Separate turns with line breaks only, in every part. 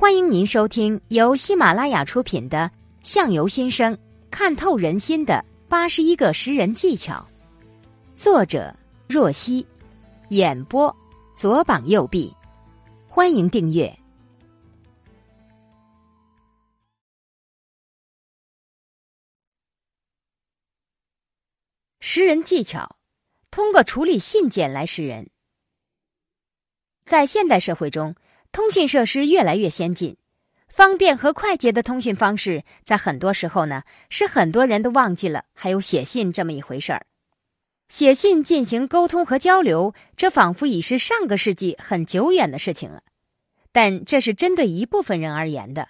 欢迎您收听由喜马拉雅出品的《相由心生，看透人心的八十一个识人技巧》，作者若曦，演播左膀右臂。欢迎订阅识人技巧，通过处理信件来识人。在现代社会中。通讯设施越来越先进，方便和快捷的通讯方式，在很多时候呢，使很多人都忘记了还有写信这么一回事儿。写信进行沟通和交流，这仿佛已是上个世纪很久远的事情了。但这是针对一部分人而言的。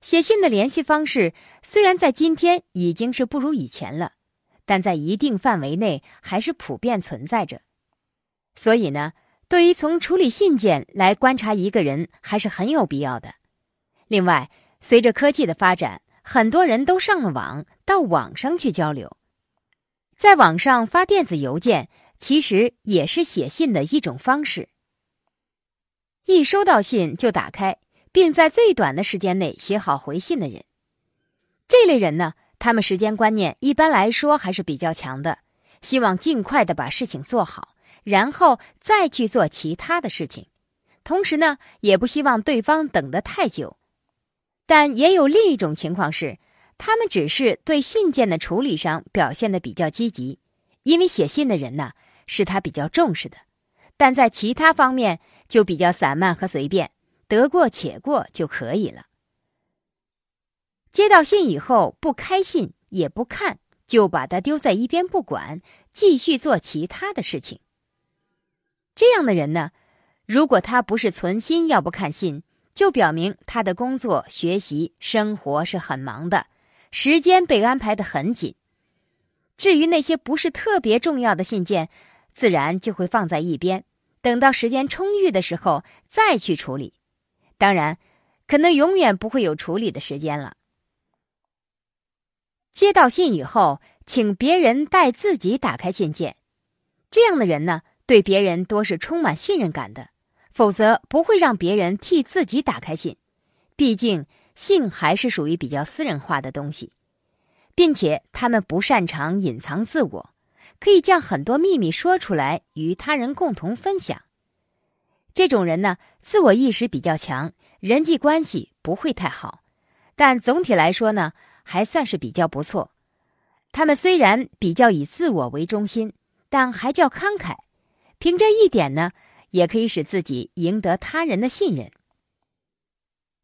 写信的联系方式虽然在今天已经是不如以前了，但在一定范围内还是普遍存在着。所以呢。对于从处理信件来观察一个人，还是很有必要的。另外，随着科技的发展，很多人都上了网，到网上去交流，在网上发电子邮件，其实也是写信的一种方式。一收到信就打开，并在最短的时间内写好回信的人，这类人呢，他们时间观念一般来说还是比较强的，希望尽快的把事情做好。然后再去做其他的事情，同时呢，也不希望对方等得太久。但也有另一种情况是，他们只是对信件的处理上表现的比较积极，因为写信的人呢是他比较重视的，但在其他方面就比较散漫和随便，得过且过就可以了。接到信以后不开信也不看，就把它丢在一边不管，继续做其他的事情。这样的人呢，如果他不是存心要不看信，就表明他的工作、学习、生活是很忙的，时间被安排的很紧。至于那些不是特别重要的信件，自然就会放在一边，等到时间充裕的时候再去处理。当然，可能永远不会有处理的时间了。接到信以后，请别人代自己打开信件。这样的人呢？对别人多是充满信任感的，否则不会让别人替自己打开信。毕竟信还是属于比较私人化的东西，并且他们不擅长隐藏自我，可以将很多秘密说出来与他人共同分享。这种人呢，自我意识比较强，人际关系不会太好，但总体来说呢，还算是比较不错。他们虽然比较以自我为中心，但还较慷慨。凭这一点呢，也可以使自己赢得他人的信任。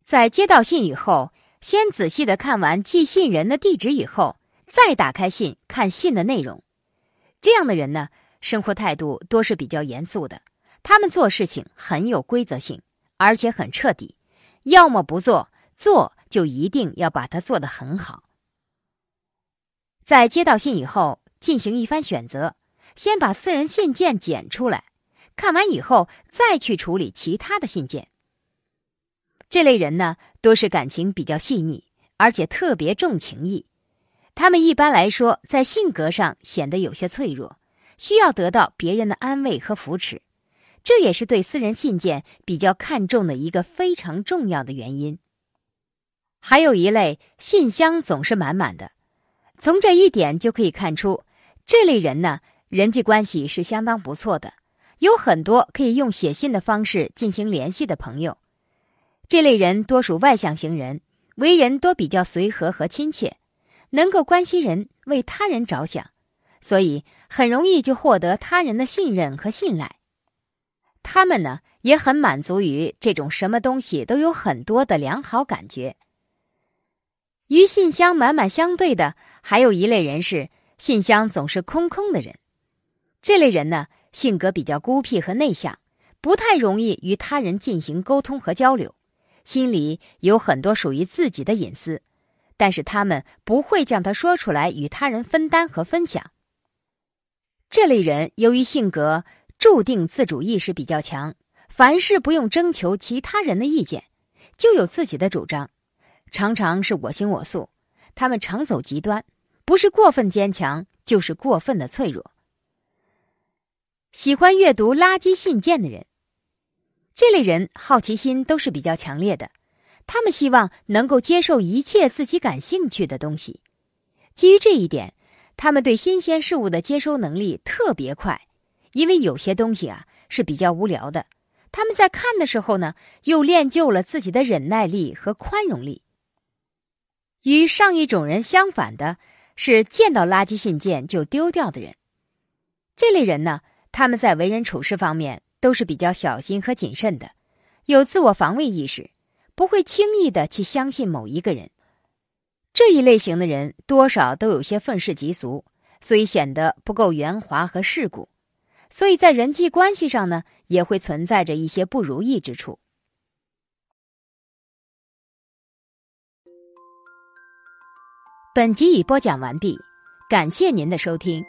在接到信以后，先仔细的看完寄信人的地址以后，再打开信看信的内容。这样的人呢，生活态度多是比较严肃的，他们做事情很有规则性，而且很彻底。要么不做，做就一定要把它做得很好。在接到信以后，进行一番选择。先把私人信件捡出来，看完以后再去处理其他的信件。这类人呢，多是感情比较细腻，而且特别重情义。他们一般来说在性格上显得有些脆弱，需要得到别人的安慰和扶持，这也是对私人信件比较看重的一个非常重要的原因。还有一类信箱总是满满的，从这一点就可以看出，这类人呢。人际关系是相当不错的，有很多可以用写信的方式进行联系的朋友。这类人多属外向型人，为人多比较随和和亲切，能够关心人，为他人着想，所以很容易就获得他人的信任和信赖。他们呢也很满足于这种什么东西都有很多的良好感觉。与信箱满满相对的，还有一类人是信箱总是空空的人。这类人呢，性格比较孤僻和内向，不太容易与他人进行沟通和交流，心里有很多属于自己的隐私，但是他们不会将它说出来与他人分担和分享。这类人由于性格注定自主意识比较强，凡事不用征求其他人的意见，就有自己的主张，常常是我行我素。他们常走极端，不是过分坚强，就是过分的脆弱。喜欢阅读垃圾信件的人，这类人好奇心都是比较强烈的，他们希望能够接受一切自己感兴趣的东西。基于这一点，他们对新鲜事物的接收能力特别快。因为有些东西啊是比较无聊的，他们在看的时候呢，又练就了自己的忍耐力和宽容力。与上一种人相反的是，见到垃圾信件就丢掉的人。这类人呢，他们在为人处事方面都是比较小心和谨慎的，有自我防卫意识。不会轻易的去相信某一个人，这一类型的人多少都有些愤世嫉俗，所以显得不够圆滑和世故，所以在人际关系上呢，也会存在着一些不如意之处。本集已播讲完毕，感谢您的收听。